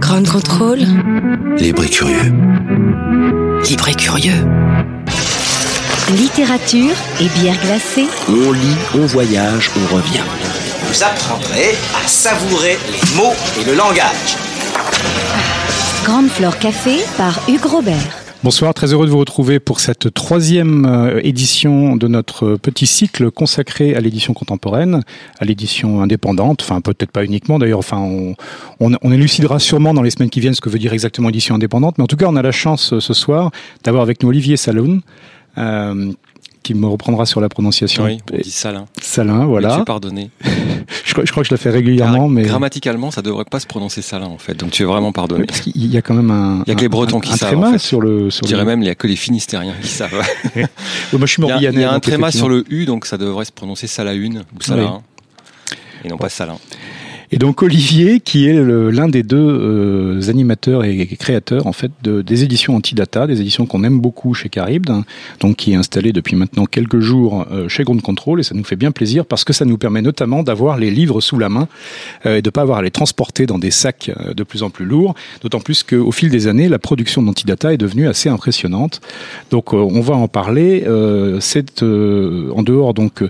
Grand contrôle. Libre et curieux. Libre et curieux. Littérature et bière glacée. On lit, on voyage, on revient. Vous apprendrez à savourer les mots et le langage. Grande Flore Café par Hugues Robert. Bonsoir, très heureux de vous retrouver pour cette troisième euh, édition de notre petit cycle consacré à l'édition contemporaine, à l'édition indépendante, enfin peut-être pas uniquement d'ailleurs, enfin on, on, on élucidera sûrement dans les semaines qui viennent ce que veut dire exactement édition indépendante, mais en tout cas on a la chance euh, ce soir d'avoir avec nous Olivier Saloun. Euh, qui me reprendra sur la prononciation. Oui, on dit Salin. Salin, voilà. Mais tu es pardonné. je, crois, je crois que je la fais régulièrement, mais Grammaticalement, ça devrait pas se prononcer Salin en fait. Donc tu es vraiment pardonné. parce qu'il y a quand même un. Il y a que les Bretons un, qui un savent, tréma en fait. sur le. Sur Je dirais le... même, il y a que les Finistériens qui savent. Ouais, moi, je suis Il y a, il y a un tréma sur le U, donc ça devrait se prononcer Salaune ou Salin. Et non pas Salin. Et donc Olivier, qui est l'un des deux euh, animateurs et créateurs en fait de, des éditions Antidata, des éditions qu'on aime beaucoup chez Caribde, hein, donc qui est installé depuis maintenant quelques jours euh, chez Ground Control, et ça nous fait bien plaisir parce que ça nous permet notamment d'avoir les livres sous la main euh, et de pas avoir à les transporter dans des sacs de plus en plus lourds. D'autant plus qu'au fil des années, la production d'Antidata est devenue assez impressionnante. Donc on va en parler. C'est en dehors donc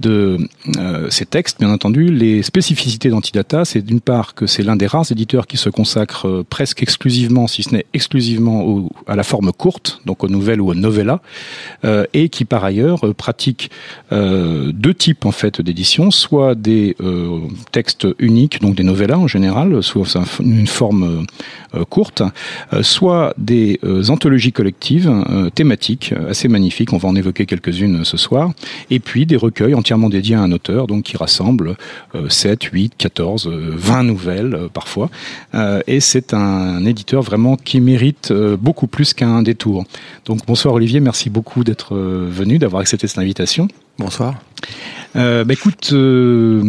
de euh, ces textes, bien entendu, les spécificités d'Antidata, c'est d'une part que c'est l'un des rares éditeurs qui se consacre euh, presque exclusivement, si ce n'est exclusivement à la forme courte, donc aux nouvelles ou aux novellas, euh, et qui par ailleurs pratique deux types en fait d'édition, soit des textes uniques, donc des novellas en général, soit une forme courte, soit des anthologies collectives thématiques assez magnifiques, on va en évoquer quelques-unes ce soir, et puis des recueils entièrement dédiés à un auteur, donc qui rassemblent euh, 7, 8, 14, euh, 20 nouvelles euh, parfois, Euh, et c'est un, éditeur vraiment qui mérite euh, beaucoup plus qu'un détour. Donc bonsoir Olivier, merci beaucoup d'être venu, d'avoir accepté cette invitation. Bonsoir. Euh, bah écoute, euh,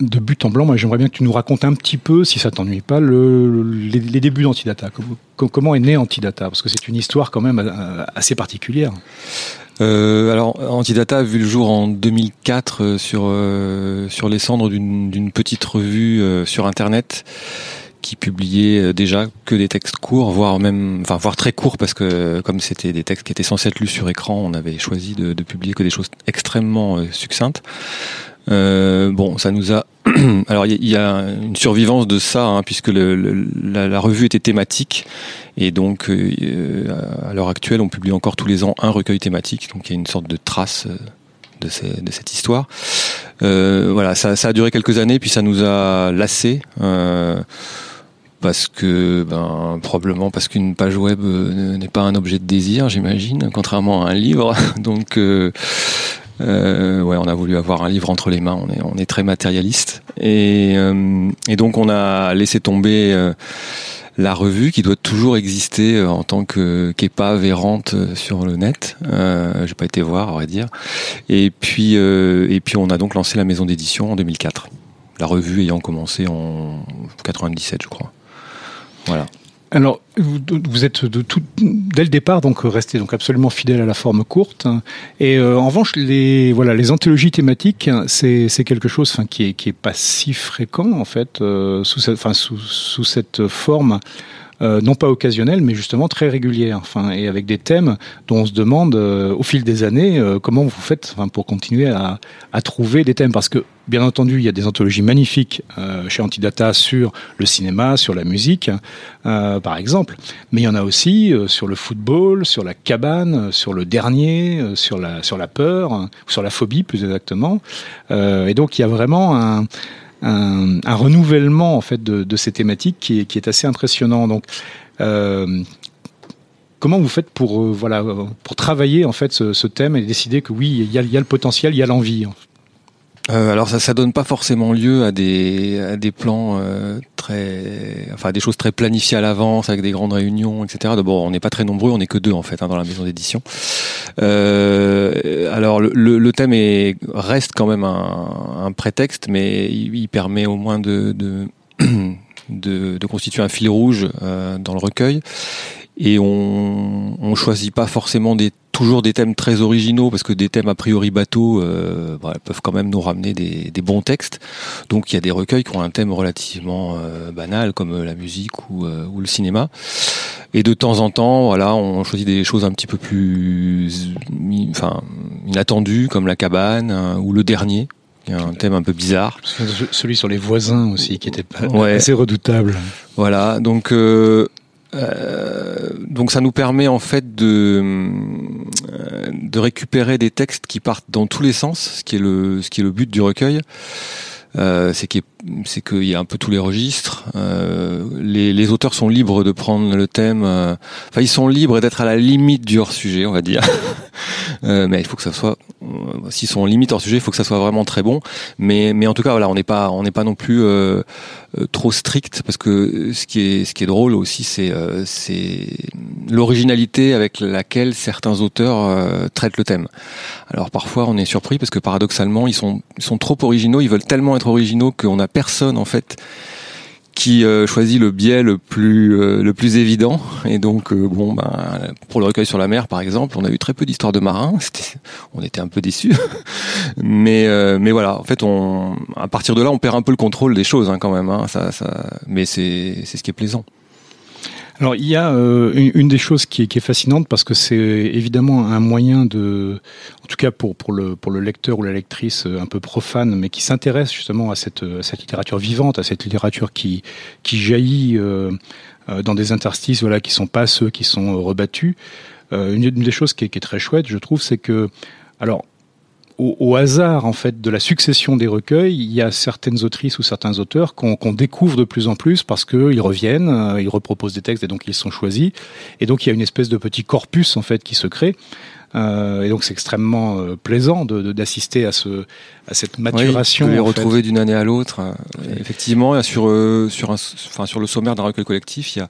de but en blanc, moi j'aimerais bien que tu nous racontes un petit peu, si ça t'ennuie pas, le, les, les débuts d'Antidata. Com- com- Comment est né Antidata? Parce que c'est une histoire quand même assez particulière. Euh, alors, Antidata a vu le jour en 2004 euh, sur euh, sur les cendres d'une petite revue sur Internet qui publiait déjà que des textes courts, voire même, enfin, voire très courts, parce que comme c'était des textes qui étaient censés être lus sur écran, on avait choisi de, de publier que des choses extrêmement succinctes. Bon, ça nous a. Alors, il y, a- une survivance de ça, hein, puisque la, revue était thématique, et donc euh, à l'heure actuelle, on publie encore tous les ans un recueil thématique, donc il y a une sorte de trace euh, de, cette histoire. Euh, voilà, ça, a duré quelques années, puis ça nous a lassé. Euh, parce que, ben, probablement parce qu'une page web euh, n'est pas un objet de désir, j'imagine, contrairement à un livre. Donc, euh, euh, ouais, on a voulu avoir un livre entre les mains. On est, on est très matérialiste, et, euh, et donc on a laissé tomber euh, la revue qui doit toujours exister euh, en tant que qu'épave errante euh, sur le net. Euh, J'ai pas été voir, à vrai dire. Et puis, et puis on a donc lancé la maison d'édition en 2004. La revue ayant commencé en 97, je crois. Voilà. Alors, vous, êtes de tout, dès le départ donc resté donc absolument fidèle à la forme courte. Et euh, en revanche, les voilà les anthologies thématiques, c'est c'est quelque chose qui est qui est pas si fréquent en fait euh, sous cette sous cette forme. Euh, non pas occasionnelle, mais justement très régulière, enfin, et avec des thèmes dont on se demande euh, au fil des années euh, comment vous faites enfin, pour continuer à, trouver des thèmes, parce que bien entendu il y a des anthologies magnifiques chez Antidata sur le cinéma, sur la musique, par exemple, mais il y en a aussi sur le football, sur la cabane, sur le dernier, sur la sur la peur, ou sur la phobie plus exactement, et donc il y a vraiment un un, un renouvellement en fait de, ces thématiques qui est, qui est assez impressionnant. Donc, euh, comment vous faites pour euh, voilà pour travailler en fait ce, ce thème et décider que oui il y y a le potentiel, il y a l'envie. Euh, alors ça, ça donne pas forcément lieu à des, à des plans euh, très, enfin des choses très planifiées à l'avance avec des grandes réunions, etc. D'abord, on n'est pas très nombreux, on n'est que deux en fait hein, dans la maison d'édition. Euh, alors le, le, thème est, reste quand même un, un prétexte, mais il, il, permet au moins de, de, de, de constituer un fil rouge euh, dans le recueil et on, on choisit pas forcément des toujours des thèmes très originaux parce que des thèmes a priori bateaux euh, bah, peuvent quand même nous ramener des, des, bons textes. Donc il y a des recueils qui ont un thème relativement euh, banal comme euh, la musique ou, euh, ou, le cinéma. Et de temps en temps, voilà, on choisit des choses un petit peu plus, enfin, inattendues comme la cabane hein, ou le dernier. Il y a un thème un peu bizarre. Celui sur les voisins aussi, qui était ouais. assez redoutable. Voilà, donc euh, euh, donc ça nous permet en fait de euh, de récupérer des textes qui partent dans tous les sens, ce qui est le ce qui est le but du recueil. Euh, c'est qu'il y a un peu tous les registres. Euh, les, les, auteurs sont libres de prendre le thème. Euh, enfin, ils sont libres d'être à la limite du hors sujet, on va dire. Mais il faut que ça soit. S'ils sont limite hors sujet, il faut que ça soit vraiment très bon. Mais mais en tout cas, voilà, on n'est pas on n'est pas non plus trop strict parce que ce qui est ce qui est drôle aussi, c'est c'est l'originalité avec laquelle certains auteurs traitent le thème. Alors parfois, on est surpris parce que paradoxalement, ils sont ils sont trop originaux. Ils veulent tellement être originaux qu'on a personne en fait qui euh, choisit le biais le plus euh, le plus évident. Et donc euh, bon ben pour le recueil sur la mer par exemple on a eu très peu d'histoires de marins. On était un peu déçus. Mais mais voilà en fait on à partir de là on perd un peu le contrôle des choses hein, quand même hein, ça, ça mais c'est c'est ce qui est plaisant alors il y a euh, une, des choses qui est, fascinante parce que c'est évidemment un moyen de, en tout cas pour, pour, le, pour le lecteur ou la lectrice euh, un peu profane, mais qui s'intéresse justement à cette, à cette littérature vivante, à cette littérature qui, qui jaillit euh, dans des interstices voilà, qui sont pas ceux qui sont rebattus. Une, une, des choses qui est, qui est très chouette, je trouve, c'est que alors au, au, hasard en fait de la succession des recueils, il y a certaines autrices ou certains auteurs qu'on qu découvre de plus en plus parce qu'ils reviennent, euh, ils reproposent des textes et donc ils sont choisis. Et donc il y a une espèce de petit corpus en fait qui se crée. Euh, et donc c'est extrêmement euh, plaisant d'assister de, de, à, ce, à cette maturation. Oui, les retrouver d'une année à l'autre. Effectivement, sur, euh, sur, un, enfin, sur le sommaire d'un recueil collectif, il y a,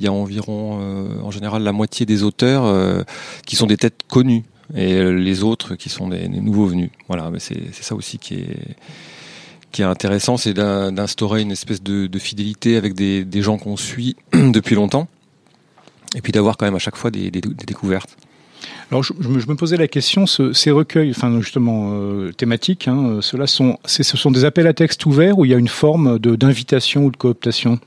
il y a environ, en général, la moitié des auteurs qui sont des têtes connues et euh, les autres qui sont des, des nouveaux venus. Voilà, mais c'est ça aussi qui est qui est intéressant, c'est d'instaurer une espèce de, de, fidélité avec des, des gens qu'on suit depuis longtemps, et puis d'avoir quand même à chaque fois des, des, des découvertes. Alors je, je, me posais la question, ce, ces recueils, enfin justement euh, thématiques, hein, ceux-là sont, ce sont des appels à texte ouverts ou il y a une forme d'invitation ou de cooptation?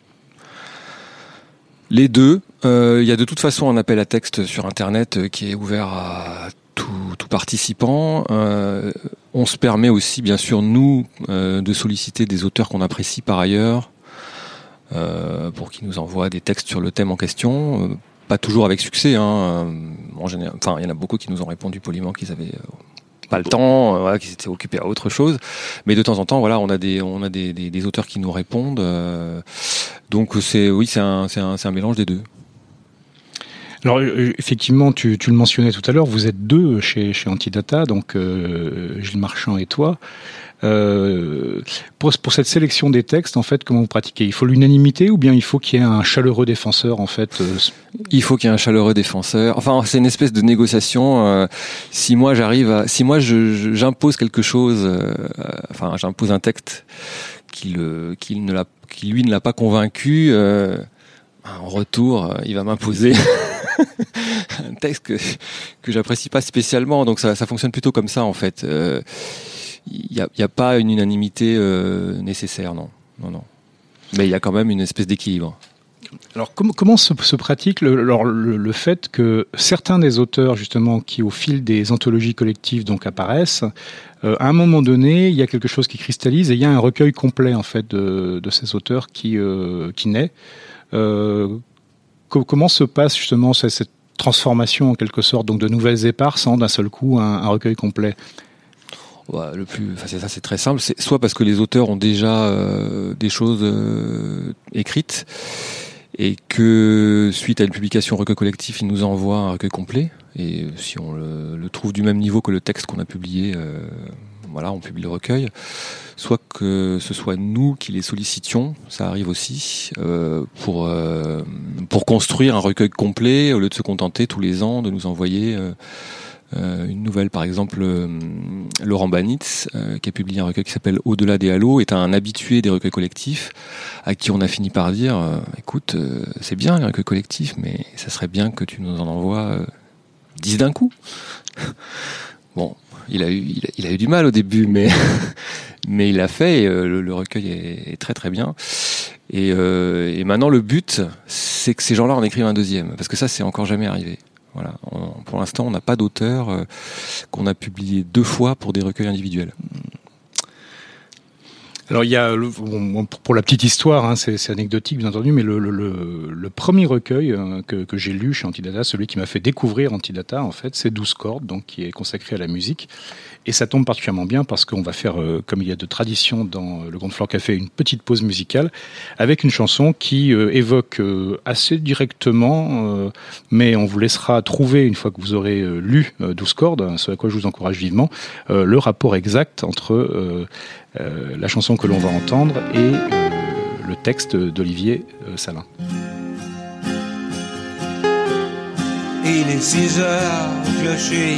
Les deux. Euh, il y a de toute façon un appel à texte sur Internet qui est ouvert à tout, tout participant. Euh, on se permet aussi, bien sûr, nous, euh, de solliciter des auteurs qu'on apprécie par ailleurs, euh, pour qu'ils nous envoient des textes sur le thème en question. Pas toujours avec succès. Hein. En général, enfin, il y en a beaucoup qui nous ont répondu poliment qu'ils avaient pas le temps, voilà, qu'ils étaient occupés à autre chose. Mais de temps en temps, voilà, on a des, on a des, des, des auteurs qui nous répondent. donc c'est, oui, c'est un, c'est un, un mélange des deux. Alors effectivement, tu, tu, le mentionnais tout à l'heure, vous êtes deux chez, chez Antidata, donc euh, Gilles Marchand et toi. Euh, pour, pour cette sélection des textes, en fait, comment vous pratiquez? Il faut l'unanimité ou bien il faut qu'il y ait un chaleureux défenseur, en fait euh... Il faut qu'il y ait un chaleureux défenseur. Enfin, c'est une espèce de négociation. Euh, si moi j'arrive si moi j'impose quelque chose, euh, enfin j'impose un texte qui le, qui ne qui lui ne l'a pas convaincu. Euh, en retour, il va m'imposer un texte que, que j'apprécie pas spécialement. Donc ça, ça fonctionne plutôt comme ça en fait. Il euh, n'y a, a, pas une unanimité euh, nécessaire, non. non, non. Mais il y a quand même une espèce d'équilibre. Alors comment, comment se, pratique le, le, fait que certains des auteurs justement qui au fil des anthologies collectives donc apparaissent, euh, à un moment donné il y a quelque chose qui cristallise et il y a un recueil complet en fait de, de ces auteurs qui, euh, qui naît. Euh, comment se passe justement cette transformation en quelque sorte, donc de nouvelles éparses en d'un seul coup un, recueil complet? Le plus, c'est ça, c'est très simple. C'est soit parce que les auteurs ont déjà euh, des choses euh, écrites et que suite à une publication recueil collectif, ils nous envoient un recueil complet. Et si on le, trouve du même niveau que le texte qu'on a publié, voilà, on publie le recueil, soit que ce soit nous qui les sollicitions, ça arrive aussi, euh, pour, euh, pour construire un recueil complet, au lieu de se contenter tous les ans de nous envoyer euh, une nouvelle. Par exemple, Laurent Banitz, qui a publié un recueil qui s'appelle Au-delà des halos, est un habitué des recueils collectifs, à qui on a fini par dire, écoute, c'est bien les recueils collectifs, mais ça serait bien que tu nous en envoies 10 d'un coup. bon, il a eu, il a, a eu du mal au début, mais mais il l'a fait. Et, euh, le, recueil est, très très bien. Et, euh, et maintenant, le but, c'est que ces gens-là en écrivent un deuxième, parce que ça, c'est encore jamais arrivé. Voilà. Pour l'instant, on n'a pas d'auteur euh, qu'on a publié deux fois pour des recueils individuels. Alors il y a, pour la petite histoire, hein, c'est anecdotique bien entendu, mais le, premier recueil que, que j'ai lu chez Antidata, celui qui m'a fait découvrir Antidata, en fait, c'est 12 cordes, donc qui est consacré à la musique. Et ça tombe particulièrement bien parce qu'on va faire, euh, comme il y a de tradition dans le Grand Floor Café, une petite pause musicale avec une chanson qui euh, évoque euh, assez directement, euh, mais on vous laissera trouver, une fois que vous aurez euh, lu euh, 12 cordes, ce à quoi je vous encourage vivement, euh, le rapport exact entre euh, euh, la chanson que l'on va entendre et euh, le texte d'Olivier euh, Salin. Il est 6 heures, clocher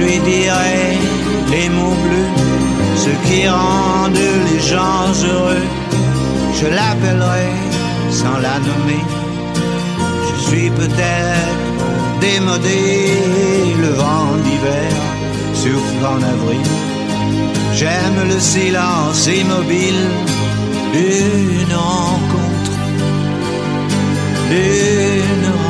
Je lui dirai les mots bleus, ce qui rendent les gens heureux. Je l'appellerai sans la nommer. Je suis peut-être démodé, le vent d'hiver souffle en avril. J'aime le silence immobile d'une rencontre, d'une rencontre.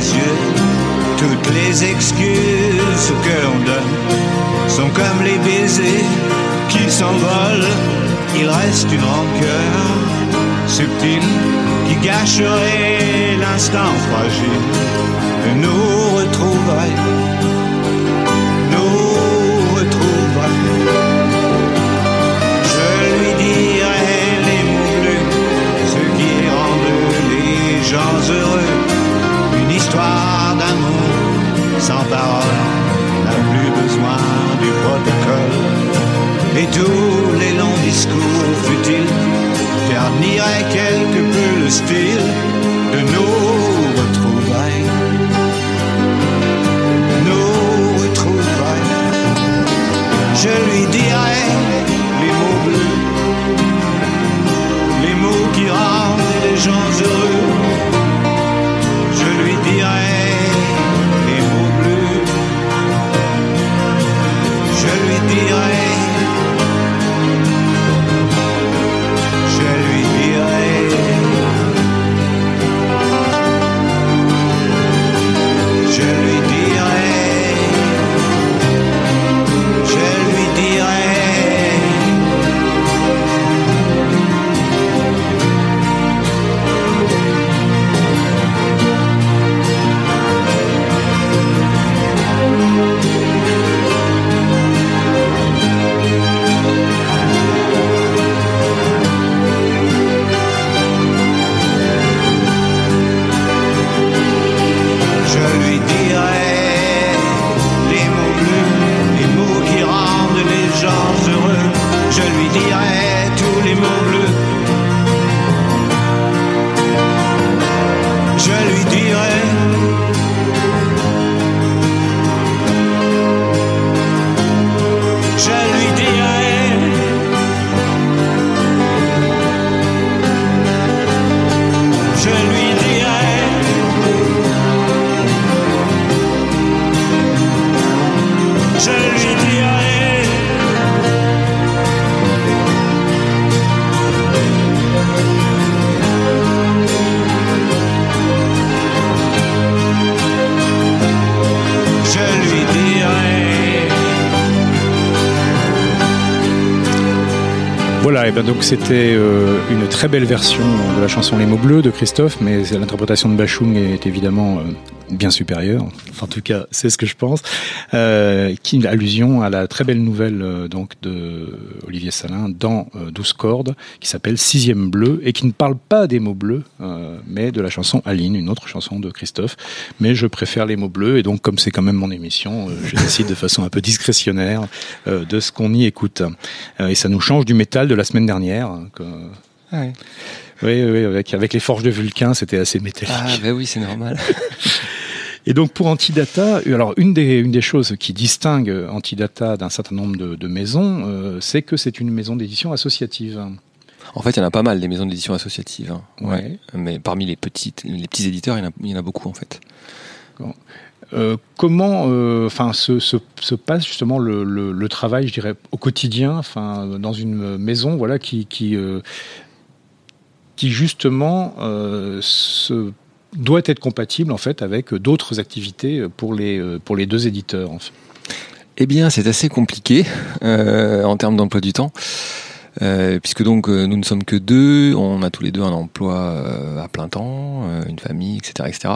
Toutes les excuses que l'on donne sont comme les baisers qui s'envolent. Il reste une rancœur subtile qui gâcherait l'instant fragile de nous retrouver. Nous retrouver. Je lui dirai les mots bleus, ce qui rendent les gens heureux. Histoire d'amour sans parole n'a plus besoin du protocole. Et tous les longs discours futiles terniraient quelque peu le style de nos retrouvailles. Nos retrouvailles. Je lui dirai je lui dirai. Je lui dis allez. Voilà, et bien donc c'était euh, une très belle version de la chanson Les mots bleus de Christophe, mais l'interprétation de Bachung est évidemment euh, bien supérieure. Enfin, en tout cas, c'est ce que je pense. Euh, qui une allusion à la très belle nouvelle euh, donc de Olivier Salin dans euh, 12 cordes, qui s'appelle Sixième bleu et qui ne parle pas des mots bleus, euh, mais de la chanson Aline, une autre chanson de Christophe. Mais je préfère les mots bleus et donc comme c'est quand même mon émission, euh, je décide de façon un peu discrétionnaire euh, de ce qu'on y écoute. Euh, et ça nous change du métal de la semaine dernière. hein, que- Ah ouais. oui, oui, avec, avec les forges de Vulcain, c'était assez métallique. Ah bah oui, c'est normal. Et donc pour Antidata, alors une des, une des choses qui distingue Antidata d'un certain nombre de, de maisons, euh, c'est que c'est une maison d'édition associative. En fait, il y en a pas mal des maisons d'édition associatives. hein. Ouais. Mais parmi les petites, les petits éditeurs, il y en a, il y en a beaucoup en fait. Euh, comment, euh, se, se, se passe justement le, le, le travail, je dirais, au quotidien, enfin, dans une maison, voilà, qui, qui, euh, qui justement euh, se, doit être compatible en fait avec d'autres activités pour les, euh, pour les deux éditeurs. Eh bien, c'est assez compliqué euh, en termes d'emploi du temps. Euh, puisque donc euh, nous ne sommes que deux, on a tous les deux un emploi euh, à plein temps, une famille, etc., etc.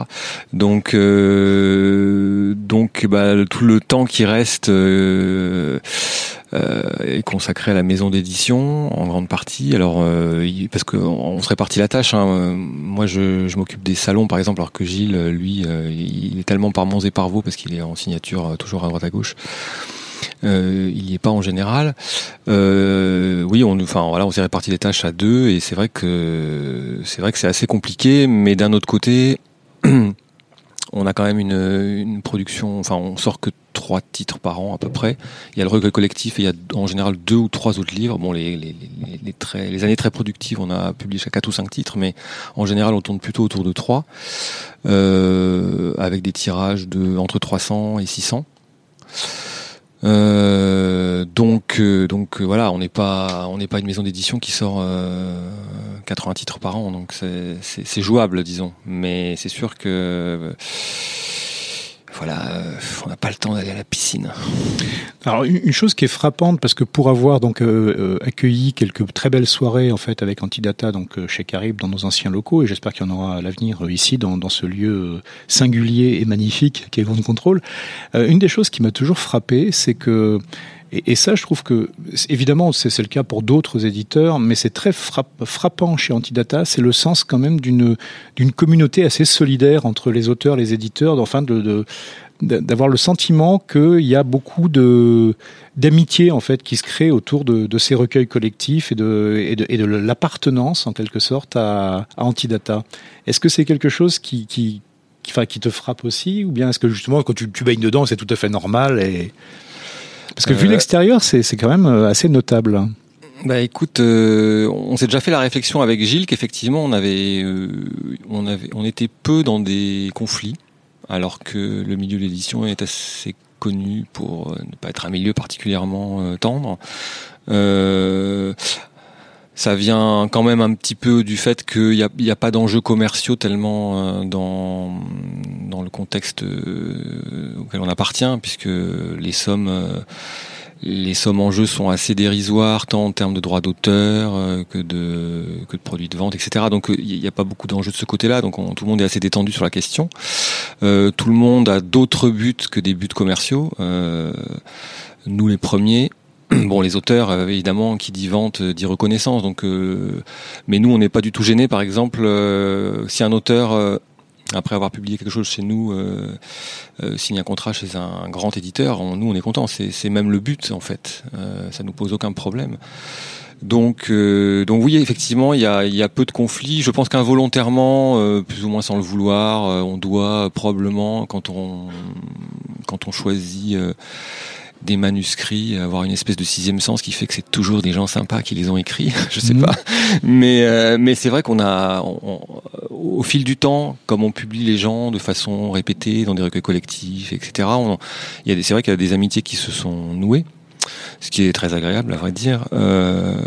Donc, euh, donc bah, tout le temps qui reste euh, est consacré à la maison d'édition en grande partie. Alors, parce qu'on on se répartit la tâche. hein. Moi, je, je m'occupe des salons, par exemple, alors que Gilles, lui, il est tellement par Mons et par Vaux parce qu'il est en signature toujours à droite à gauche. Euh, il n'y est pas en général. Euh, oui, on, enfin voilà, on s'est réparti les tâches à deux et c'est vrai que c'est vrai que c'est assez compliqué, mais d'un autre côté, on a quand même une, une production. Enfin, on sort que trois titres par an à peu près. Il y a le recueil collectif et il y a en général deux ou trois autres livres. Bon, les les, les, les très, les années très productives, on a publié jusqu'à quatre ou cinq titres, mais en général, on tourne plutôt autour de trois, euh, avec des tirages de entre 300 et 600. Euh, donc, euh, donc euh, voilà, on n'est pas, on n'est pas une maison d'édition qui sort euh, 80 titres par an, donc c'est- jouable, disons. Mais c'est sûr que voilà, euh, on n'a pas le temps d'aller à la piscine. Alors une chose qui est frappante parce que pour avoir donc euh, euh, accueilli quelques très belles soirées en fait avec Antidata donc chez Carib dans nos anciens locaux et j'espère qu'il y en aura à l'avenir ici dans, ce lieu singulier et magnifique qu'est Grand Contrôle. Une des choses qui m'a toujours frappé c'est que et, ça, je trouve que, évidemment, c'est le cas pour d'autres éditeurs, mais c'est très frapp- frappant chez Antidata, c'est le sens quand même d'une communauté assez solidaire entre les auteurs, les éditeurs, enfin d'avoir le sentiment qu'il y a beaucoup de d'amitié en fait qui se crée autour de, ces recueils collectifs et de l'appartenance en quelque sorte à, à Antidata. Est-ce que c'est quelque chose qui te frappe aussi ou bien est-ce que justement quand tu, tu baignes dedans c'est tout à fait normal et parce que vu Euh, l'extérieur c'est quand même euh, assez notable. Bah écoute, euh, on s'est déjà fait la réflexion avec Gilles qu'effectivement on avait, euh, on avait, on était peu dans des conflits, alors que le milieu de l'édition est assez connu pour ne pas être un milieu particulièrement tendre. Euh, ça vient quand même un petit peu du fait qu'il n'y a, a pas d'enjeux commerciaux tellement euh, dans dans le contexte euh, auquel on appartient, puisque les sommes euh, les sommes en jeu sont assez dérisoires, tant en termes de droits d'auteur que de que de produits de vente, etc. Donc il n'y a pas beaucoup d'enjeux de ce côté-là. Donc on- tout le monde est assez détendu sur la question. Tout le monde a d'autres buts que des buts commerciaux. Nous les premiers. Bon, les auteurs, euh, évidemment, qui dit vente, euh, dit reconnaissance. Donc, euh, mais nous, on n'est pas du tout gênés. Par exemple, euh, si un auteur, euh, après avoir publié quelque chose chez nous, euh, signe un contrat chez un, grand éditeur, nous, on est content. C'est même le but, en fait. Ça nous pose aucun problème. Donc, donc oui, effectivement, il y a, peu de conflits. Je pense qu'involontairement, plus ou moins sans le vouloir, on doit probablement, quand on quand on choisit des manuscrits, avoir une espèce de sixième sens qui fait que c'est toujours des gens sympas qui les ont écrits. Je sais Mhm. pas, mais euh, mais c'est vrai qu'on a, on- on- au fil du temps, comme on publie les gens de façon répétée dans des recueils collectifs, etc. On, il y a des, c'est vrai qu'il y a des amitiés qui se sont nouées, ce qui est très agréable à vrai dire. Euh,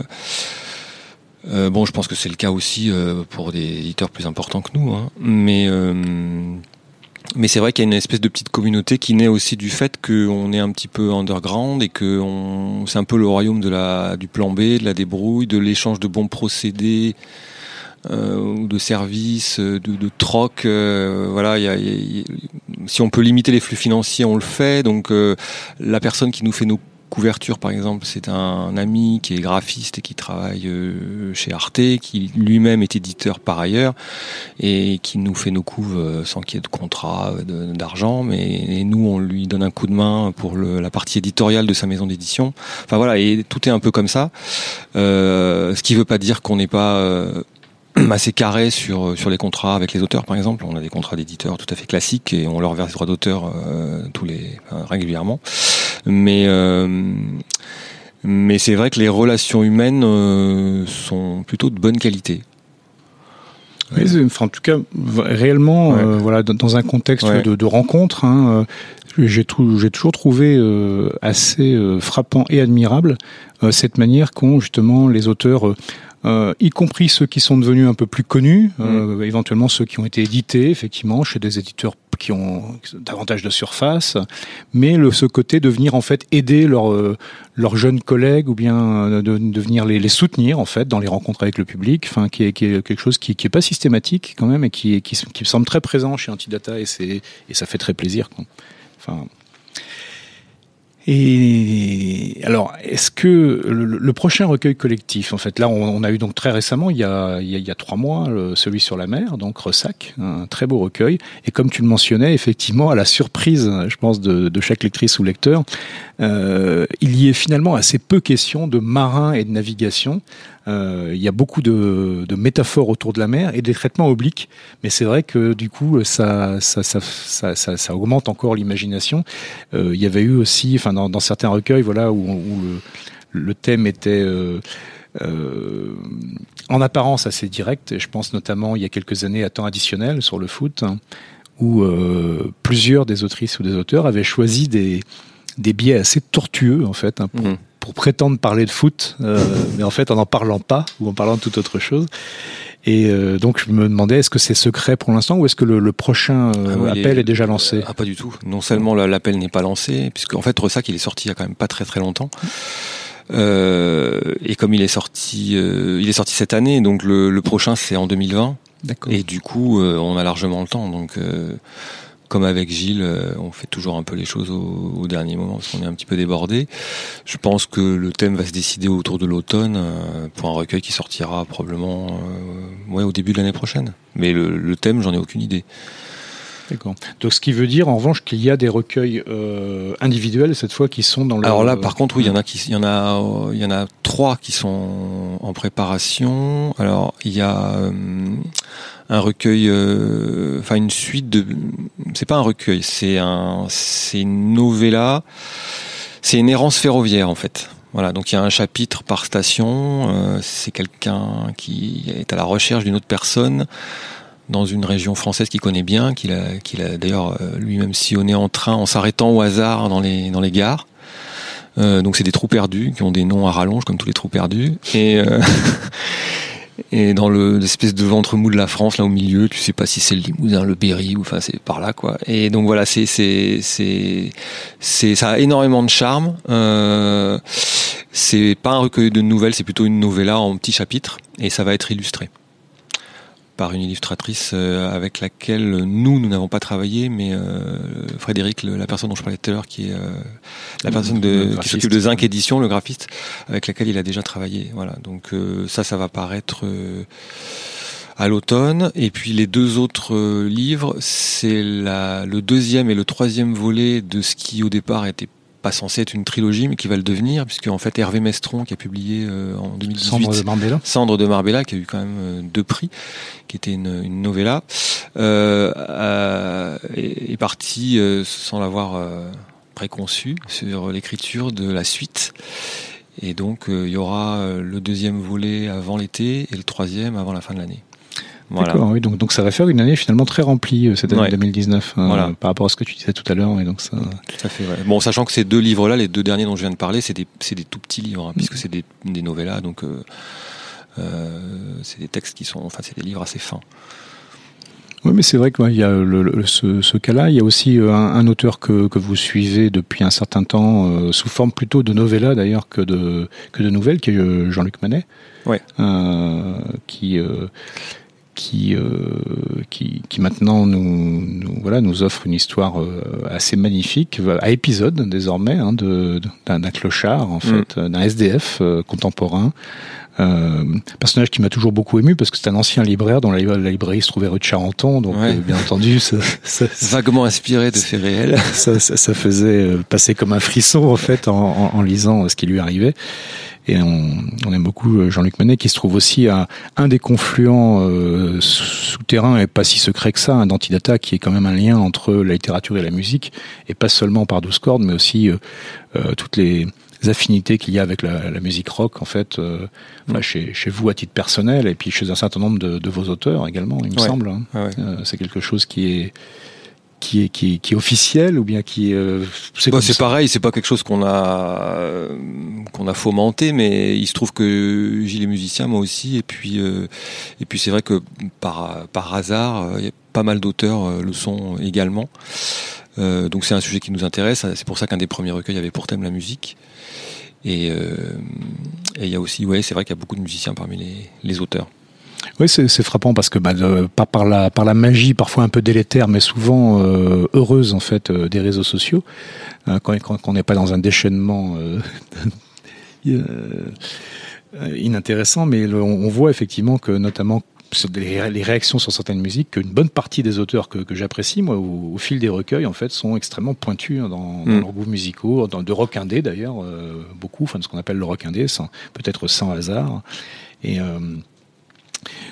euh, bon, je pense que c'est le cas aussi euh, pour des éditeurs plus importants que nous, hein. mais euh, mais c'est vrai qu'il y a une espèce de petite communauté qui naît aussi du fait qu'on est un petit peu underground et que c'est un peu le royaume du plan B, de la débrouille, de l'échange de bons procédés, euh, ou de services, de, de troc. Euh, voilà, si on peut limiter les flux financiers, on le fait. Donc euh, la personne qui nous fait nos couverture par exemple c'est un ami qui est graphiste et qui travaille euh, chez Arte qui lui-même est éditeur par ailleurs et qui nous fait nos couves euh, sans qu'il y ait de contrat euh, d'argent. Mais nous on lui donne un coup de main pour la partie éditoriale de sa maison d'édition. Enfin voilà et tout est un peu comme ça. Ce qui veut pas dire qu'on n'est pas assez carré sur les contrats avec les auteurs par exemple. On a des contrats d'éditeurs tout à fait classiques et on leur verse des droits d'auteur tous les régulièrement mais euh, mais c'est vrai que les relations humaines euh, sont plutôt de bonne qualité enfin, en tout cas, réellement, ouais. euh, voilà, dans un contexte ouais. de, de, rencontre, hein, j'ai toujours trouvé euh, assez euh, frappant et admirable cette manière qu'ont justement les auteurs euh, y compris ceux qui sont devenus un peu plus connus, euh, mmh. éventuellement ceux qui ont été édités effectivement chez des éditeurs qui ont davantage de surface, mais le, ce côté de venir en fait aider leurs euh, leurs jeunes collègues ou bien de, de venir les, les, soutenir en fait dans les rencontres avec le public, enfin qui est, qui est quelque chose qui, qui est pas systématique quand même et qui, qui, qui me semble très présent chez Antidata et c'est et ça fait très plaisir. Quoi. Enfin, et alors, est-ce que le, prochain recueil collectif, en fait, là, on, a eu donc très récemment, il y a, il y a, trois mois, celui sur la mer, donc Ressac, un très beau recueil. Et comme tu le mentionnais, effectivement, à la surprise, je pense, de, de chaque lectrice ou lecteur, euh, il y est finalement assez peu question de marins et de navigation. Euh, il y a beaucoup de, métaphores autour de la mer et des traitements obliques, mais c'est vrai que du coup ça ça, ça, ça, ça, augmente encore l'imagination. Euh, il y avait eu aussi, enfin dans, certains recueils, voilà où, le, thème était euh, en apparence assez direct. Je pense notamment il y a quelques années à temps additionnel sur le foot, hein, où plusieurs des autrices ou des auteurs avaient choisi des des biais assez tortueux en fait hein, pour, mmh pour prétendre parler de foot, euh, mais en fait en n'en parlant pas ou en parlant de toute autre chose. Et euh, donc je me demandais est-ce que c'est secret pour l'instant ou est-ce que le, le prochain euh, ah oui, appel est, est, déjà lancé Ah pas du tout. Non seulement l'appel n'est pas lancé, puisque en fait Ressac il est sorti il y a quand même pas très très longtemps. Et comme il est sorti, il est sorti cette année, donc le, le prochain c'est en 2020. Et du coup, on a largement le temps. Donc comme avec Gilles, euh, on fait toujours un peu les choses au, au dernier moment parce qu'on est un petit peu débordé. Je pense que le thème va se décider autour de l'automne euh, pour un recueil qui sortira probablement euh, ouais, au début de l'année prochaine. Mais le, le thème, j'en ai aucune idée. D'accord. Donc ce qui veut dire en revanche qu'il y a des recueils euh, individuels cette fois qui sont dans le. Alors là, par contre, oui, il y en a qui, il y en a, il y en a trois qui sont en préparation. Alors il y a euh, un recueil, euh, enfin une suite de, c'est pas un recueil, c'est un, c'est une novella, c'est une errance ferroviaire en fait. Voilà, donc il y a un chapitre par station. Euh, c'est quelqu'un qui est à la recherche d'une autre personne dans une région française qu'il connaît bien, qu'il a, qu'il a d'ailleurs euh, lui-même sillonné en train en s'arrêtant au hasard dans les, dans les gares. Euh, donc c'est des trous perdus qui ont des noms à rallonge comme tous les trous perdus. Et, euh, et dans le, l'espèce de ventre mou de la France, là au milieu, tu sais pas si c'est le Limousin, le Berry, ou enfin c'est par là quoi. Et donc voilà, c'est c'est c'est c'est ça a énormément de charme. Euh, c'est pas un recueil de nouvelles, c'est plutôt une novella en petits chapitres, et ça va être illustré par une illustratrice euh, avec laquelle nous, nous n'avons pas travaillé, mais euh, Frédéric, la personne dont je parlais tout à l'heure, qui est euh, la personne de, qui s'occupe de Zinc Édition, le graphiste, avec laquelle il a déjà travaillé. Voilà, donc euh, ça, ça va paraître euh, à l'automne. Et puis les deux autres euh, livres, c'est le deuxième et le troisième volet de ce qui au départ était pas censé être une trilogie, mais qui va le devenir, puisque en fait Hervé Mestron, qui a publié euh, en 2018 Cendre de Marbella, Cendre de Marbella, qui a eu quand même euh, deux prix, qui était une, une novella, euh, est, est, parti euh, sans l'avoir euh, préconçu sur l'écriture de la suite. Et donc il y aura le deuxième volet avant l'été et le troisième avant la fin de l'année. Voilà. D'accord, oui, donc, donc ça va faire une année finalement très remplie cette année ouais. 2019 euh, voilà. par rapport à ce que tu disais tout à l'heure. Et donc ça... Tout à fait. Ouais. Bon, sachant que ces deux livres-là, les deux derniers dont je viens de parler, c'est des, des tout petits livres, hein, puisque c'est des, des novellas, donc euh, euh, c'est des textes qui sont, enfin, c'est des livres assez fins. Oui, mais c'est vrai qu'il y a le, le, ce, ce cas-là. Il y a aussi un, un, auteur que, que vous suivez depuis un certain temps, euh, sous forme plutôt de novella d'ailleurs que de, que de nouvelles, qui est Jean-Luc Manet. Ouais. Euh, qui, euh, qui, euh, qui, qui maintenant nous, nous, voilà, nous offre une histoire euh, assez magnifique, à épisode désormais, hein, de, d'un, clochard, en fait, mm. d'un SDF euh, contemporain. Euh, personnage qui m'a toujours beaucoup ému parce que c'est un ancien libraire dont la, la, librairie se trouvait rue de Charenton, donc ouais. euh, bien entendu, ça, ça, vaguement inspiré de faits réels. Ça, ça, faisait passer comme un frisson en fait en, en, en lisant ce qui lui arrivait. Et on, on aime beaucoup Jean-Luc Manet, qui se trouve aussi à un des confluents euh, souterrains et pas si secret que ça, un d'Antidata, qui est quand même un lien entre la littérature et la musique, et pas seulement par douze cordes, mais aussi euh, euh, toutes les affinités qu'il y a avec la, la, musique rock, en fait, euh, mmh. chez, chez, vous à titre personnel, et puis chez un certain nombre de, de vos auteurs également, il me ouais. semble. Hein. Ouais. c'est quelque chose qui est qui est, qui est, qui est officiel ou bien qui euh, c'est bah, pareil c'est pas quelque chose qu'on a euh, qu'on a fomenté mais il se trouve que Gilles est musicien moi aussi et puis euh, et puis c'est vrai que par par hasard il y a pas mal d'auteurs le sont également donc c'est un sujet qui nous intéresse c'est pour ça qu'un des premiers recueils avait pour thème la musique et il y a aussi ouais c'est vrai qu'il y a beaucoup de musiciens parmi les, les auteurs. Oui, c'est frappant parce que bah, de, par, la, par la magie parfois un peu délétère, mais souvent euh, heureuse en fait euh, des réseaux sociaux, euh, quand, quand, on n'est pas dans un déchaînement inintéressant, mais on voit effectivement que notamment les, réactions sur certaines musiques, qu'une bonne partie des auteurs que, que j'apprécie, moi, au, au, fil des recueils, en fait, sont extrêmement pointus dans, dans mm. leurs goûts musicaux, dans, de rock indé d'ailleurs, euh, beaucoup, enfin de ce qu'on appelle le rock indé, peut-être sans hasard. Et euh,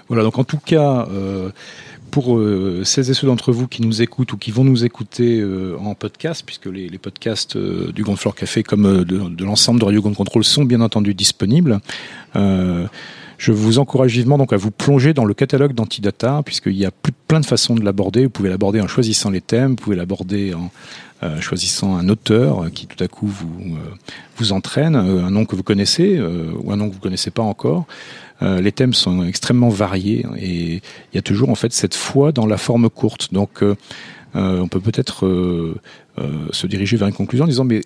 voilà, donc en tout cas, euh, pour euh, celles et ceux d'entre vous qui nous écoutent ou qui vont nous écouter euh, en podcast, puisque les, les podcasts du Grand Floor Café comme de, de l'ensemble de Radio Grand Control sont bien entendu disponibles, je vous encourage vivement donc à vous plonger dans le catalogue d'Antidata, puisqu'il y a plein de façons de l'aborder. Vous pouvez l'aborder en choisissant les thèmes, vous pouvez l'aborder en euh, choisissant un auteur qui tout à coup vous, euh, vous entraîne, un nom que vous connaissez ou un nom que vous connaissez pas encore. Euh, les thèmes sont extrêmement variés et il y a toujours en fait cette foi dans la forme courte. Donc euh, on peut peut-être euh, se diriger vers une conclusion en disant mais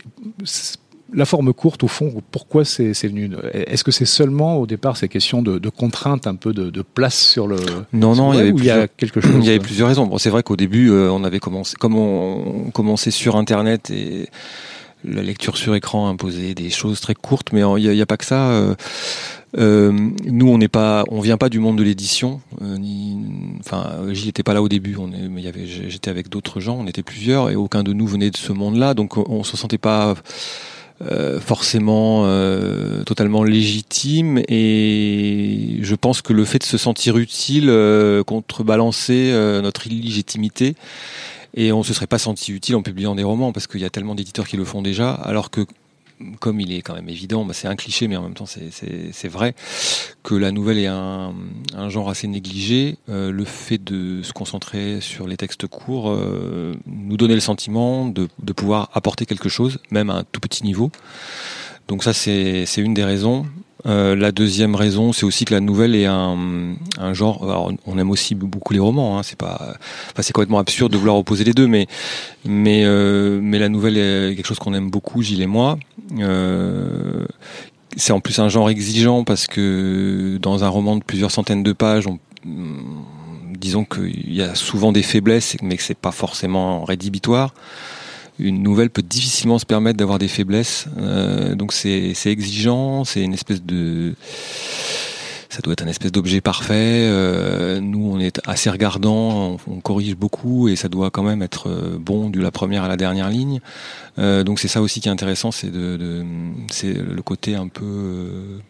la forme courte, au fond, pourquoi c'est venu? Est-ce que c'est seulement au départ ces questions de, de contraintes, un peu de, de, place sur le Non, non, il y avait plusieurs, il y a quelque chose. Il y avait plusieurs raisons. Bon, c'est vrai qu'au début, euh, on avait commencé, comme on commençait sur Internet et la lecture sur écran imposait des choses très courtes, mais il n'y a, a, pas que ça. Euh, euh, nous, on n'est pas, on vient pas du monde de l'édition. Euh, enfin, Gilles n'était pas là au début. On est, mais il y avait, j'étais avec d'autres gens. On était plusieurs et aucun de nous venait de ce monde-là, donc on, on se sentait pas. Euh, forcément euh, totalement légitime et je pense que le fait de se sentir utile euh, contrebalancer notre illégitimité et on se serait pas senti utile en publiant des romans parce qu'il y a tellement d'éditeurs qui le font déjà alors que comme il est quand même évident, bah c'est un cliché, mais en même temps c'est vrai, que la nouvelle est un, genre assez négligé. Euh, le fait de se concentrer sur les textes courts euh, nous donnait le sentiment de, pouvoir apporter quelque chose, même à un tout petit niveau. Donc ça c'est une des raisons. Euh, la deuxième raison, c'est aussi que la nouvelle est un, un genre. Alors, on aime aussi beaucoup les romans. Hein, c'est pas, enfin, c'est complètement absurde de vouloir opposer les deux, mais mais euh, mais la nouvelle est quelque chose qu'on aime beaucoup, Gilles et moi. Euh, c'est en plus un genre exigeant parce que dans un roman de plusieurs centaines de pages, on, disons qu'il y a souvent des faiblesses, mais que c'est pas forcément rédhibitoire une nouvelle peut difficilement se permettre d'avoir des faiblesses. Euh, donc c'est exigeant, c'est une espèce de ça doit être un espèce d'objet parfait. Euh, nous, on est assez regardant, on, corrige beaucoup et ça doit quand même être euh, bon de la première à la dernière ligne. Donc c'est ça aussi qui est intéressant, c'est le côté un peu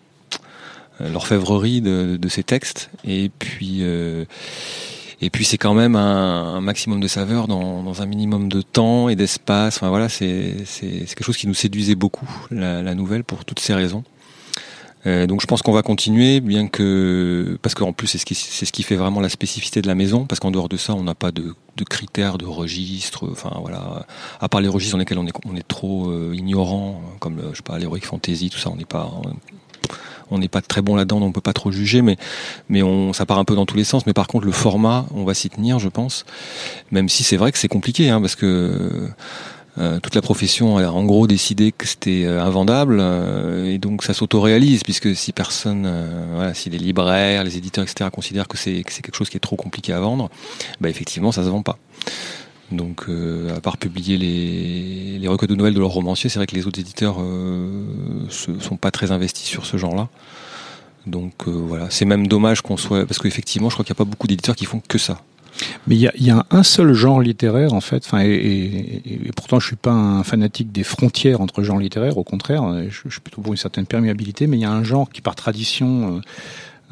l'orfèvrerie de, ces textes. Et puis et puis c'est quand même un, maximum de saveur dans, un minimum de temps et d'espace. Enfin voilà, c'est quelque chose qui nous séduisait beaucoup la, nouvelle pour toutes ces raisons. Euh, donc je pense qu'on va continuer, bien que parce qu'en plus c'est ce qui c'est ce qui fait vraiment la spécificité de la maison, parce qu'en dehors de ça on n'a pas de, de, critères, de registres. Enfin voilà, à part les registres dans lesquels on est on est trop euh, ignorant, comme je sais pas l'heroic fantasy, tout ça, on n'est pas n'est pas très bon là-dedans, on peut pas trop juger, mais mais on ça part un peu dans tous les sens. Mais par contre, le format, on va s'y tenir, je pense. Même si c'est vrai que c'est compliqué, hein, parce que euh, toute la profession a en gros décidé que c'était euh, invendable euh, et donc ça s'autoréalise puisque si personne, voilà, si les libraires, les éditeurs, etc. considèrent que c'est que c'est quelque chose qui est trop compliqué à vendre, bah effectivement ça se vend pas. Donc, à part publier les, recueils de nouvelles de leurs romanciers, c'est vrai que les autres éditeurs euh, sont pas très investis sur ce genre-là. Donc voilà, c'est même dommage qu'on soit parce qu'effectivement, je crois qu'il n'y a pas beaucoup d'éditeurs qui font que ça. Mais il y a, un seul genre littéraire en fait, et, pourtant je suis pas un fanatique des frontières entre genres littéraires, au contraire, je suis plutôt pour une certaine perméabilité, mais il y a un genre qui par tradition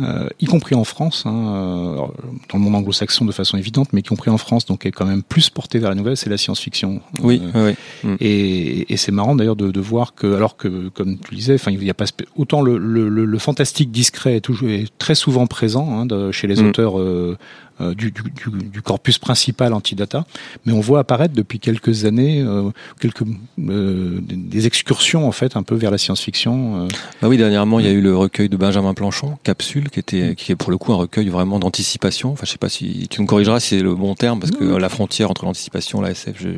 euh, y compris en France, hein, euh, dans le monde anglo-saxon de façon évidente, mais y compris en France, donc est quand même plus porté vers la nouvelle, c'est la science-fiction. Oui, euh, oui. Mm. Et, et c'est marrant d'ailleurs de, de, voir que, alors que, comme tu disais, enfin, il y a pas autant le, le, le, fantastique discret est toujours est très souvent présent hein, de, chez les mm. auteurs euh, euh, du, du, du, corpus principal anti-data, mais on voit apparaître depuis quelques années euh, quelques euh, des excursions en fait un peu vers la science-fiction. Bah oui, dernièrement il y a eu le recueil de Benjamin Planchon, Capsule, qui était qui est pour le coup un recueil vraiment d'anticipation. Enfin, je sais pas si tu me corrigeras si c'est le bon terme parce que la frontière entre l'anticipation, la SF, je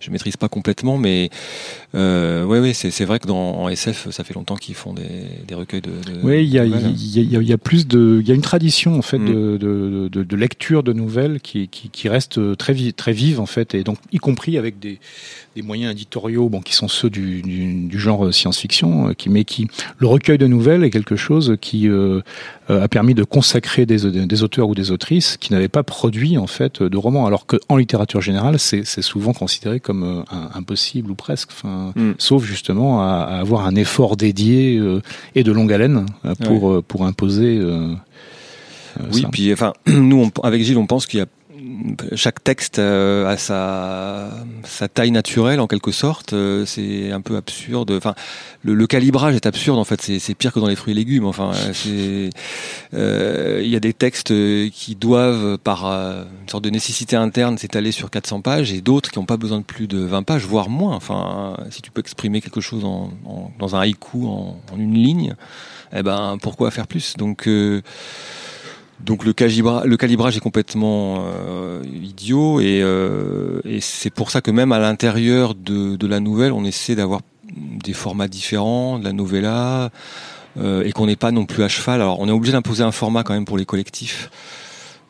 je maîtrise pas complètement, mais euh, oui, oui, c'est vrai que dans en SF, ça fait longtemps qu'ils font des, des recueils de. de oui, il y a, il y, a, y a plus de, il y a une tradition en fait mm. de, de, de, de, lecture de nouvelles qui, qui, qui reste très très vive en fait, et donc y compris avec des, des moyens éditoriaux, bon, qui sont ceux du, du, du genre science-fiction, euh, qui mais qui le recueil de nouvelles est quelque chose qui euh, euh a permis de consacrer des, des auteurs ou des autrices qui n'avaient pas produit en fait de romans, alors qu'en littérature générale, c'est souvent considéré comme euh, impossible ou presque. Enfin, mm. sauf justement à, à, avoir un effort dédié euh, et de longue haleine euh, pour ouais. pour imposer. oui, ça. puis enfin, nous on, avec Gilles, on pense qu'il y a chaque texte euh, a sa, sa taille naturelle en quelque sorte. Euh, c'est un peu absurde. Enfin, le, le, calibrage est absurde en fait. C'est pire que dans les fruits et légumes. Enfin, euh, il y a des textes qui doivent par une sorte de nécessité interne s'étaler sur 400 pages et d'autres qui n'ont pas besoin de plus de 20 pages, voire moins. Enfin, si tu peux exprimer quelque chose en, en, dans un haïku en, en, une ligne, eh ben pourquoi faire plus? Donc donc le, le calibrage est complètement euh, idiot et, euh, et c'est pour ça que même à l'intérieur de, de, la nouvelle, on essaie d'avoir des formats différents, de la novella, euh, et qu'on n'est pas non plus à cheval. Alors on est obligé d'imposer un format quand même pour les collectifs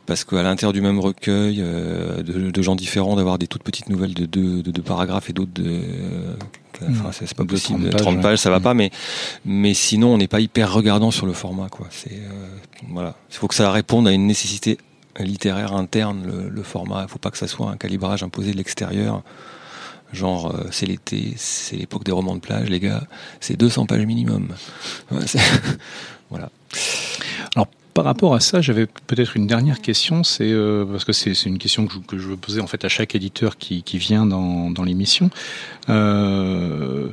parce qu'à l'intérieur du même recueil euh, de, de, gens différents, d'avoir des toutes petites nouvelles de deux, de deux paragraphes et d'autres de enfin c'est pas possible. 30 pages, 30 pages ça va pas mais mais sinon on n'est pas hyper regardant sur le format quoi. C'est euh, voilà. Il faut que ça réponde à une nécessité littéraire interne le, le format. Il faut pas que ça soit un calibrage imposé de l'extérieur. Genre euh, c'est l'été c'est l'époque des romans de plage les gars. C'est 200 pages minimum. Voilà par rapport à ça, j'avais peut-être une dernière question, c'est euh, parce que c'est une question que je, que je, veux poser en fait à chaque éditeur qui, qui vient dans, dans l'émission. Euh,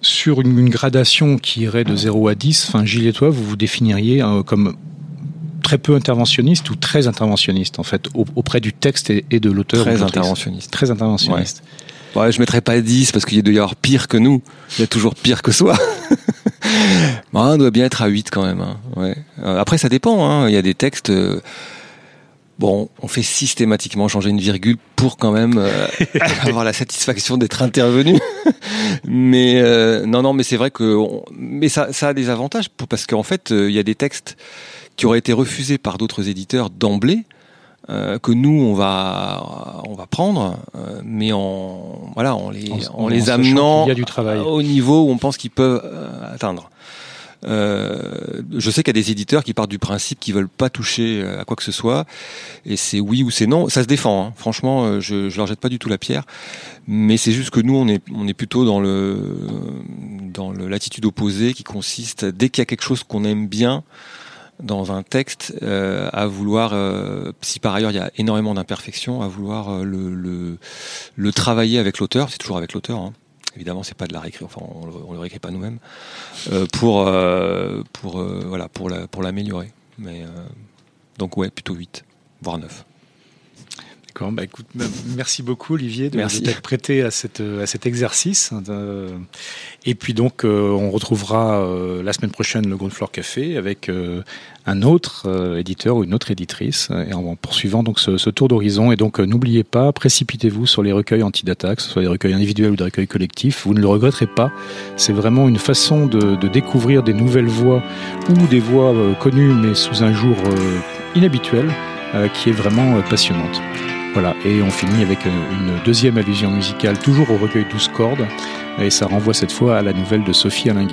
sur une, une, gradation qui irait de 0 à 10, enfin Gilles et toi, vous vous définiriez euh, comme très peu interventionniste ou très interventionniste en fait auprès du texte et, et de l'auteur Très interventionniste. Très interventionniste. Ouais. Ouais, je mettrais pas 10 parce qu'il doit y avoir pire que nous. Il y a toujours pire que soi. bon, on doit bien être à 8 quand même. Hein. Ouais. Après, ça dépend. Hein. Il y a des textes. Euh, bon, on fait systématiquement changer une virgule pour quand même euh, avoir la satisfaction d'être intervenu. mais euh, non, non, mais c'est vrai que, on, mais ça, ça a des avantages pour, parce qu'en fait, il y a des textes qui auraient été refusés par d'autres éditeurs d'emblée euh, que nous on va on va prendre, euh, mais en voilà en les en, en les amenant du travail. au niveau où on pense qu'ils peuvent euh, je sais qu'il y a des éditeurs qui partent du principe qu'ils veulent pas toucher à quoi que ce soit, et c'est oui ou c'est non. Ça se défend. Hein. Franchement, je, je leur jette pas du tout la pierre, mais c'est juste que nous on est on est plutôt dans le dans l'attitude opposée qui consiste dès qu'il y a quelque chose qu'on aime bien dans un texte euh, à vouloir, euh, si par ailleurs il y a énormément d'imperfections, à vouloir euh, le, le, le, travailler avec l'auteur, c'est toujours avec l'auteur, hein. Évidemment c'est pas de la réécrire, enfin on, on le réécrit pas nous-mêmes, euh, pour, euh, pour, euh, voilà, pour, la, pour l'améliorer. Mais donc ouais, plutôt 8, voire 9. D'accord, bah écoute, merci beaucoup Olivier de, Merci. de t'être prêté à, cette, à cet exercice. Euh, Et puis donc, euh, on retrouvera euh, la semaine prochaine le Ground Floor Café avec euh, un autre euh, éditeur ou une autre éditrice, euh, en, poursuivant donc ce, tour d'horizon. Et donc, euh, n'oubliez pas, précipitez-vous sur les recueils anti-data, que ce soit des recueils individuels ou des recueils collectifs. Vous ne le regretterez pas. C'est vraiment une façon de, découvrir des nouvelles voix ou des voix connues mais sous un jour inhabituel, qui est vraiment passionnante. Voilà, et on finit avec une deuxième allusion musicale, toujours au recueil 12 cordes, et ça renvoie cette fois à la nouvelle de Sophie Alain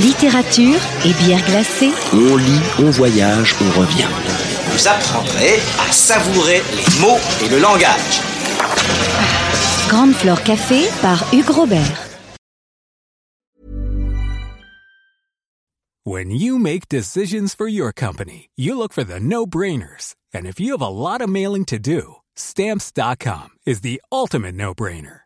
Littérature et bière glacée. On lit, on voyage, on revient. Vous apprendrez à savourer les mots et le langage. Grande Flore Café par Hugues Robert. When you make decisions for your company, you look for the no-brainers. And if you have a lot of mailing to do, stamps.com is the ultimate no-brainer.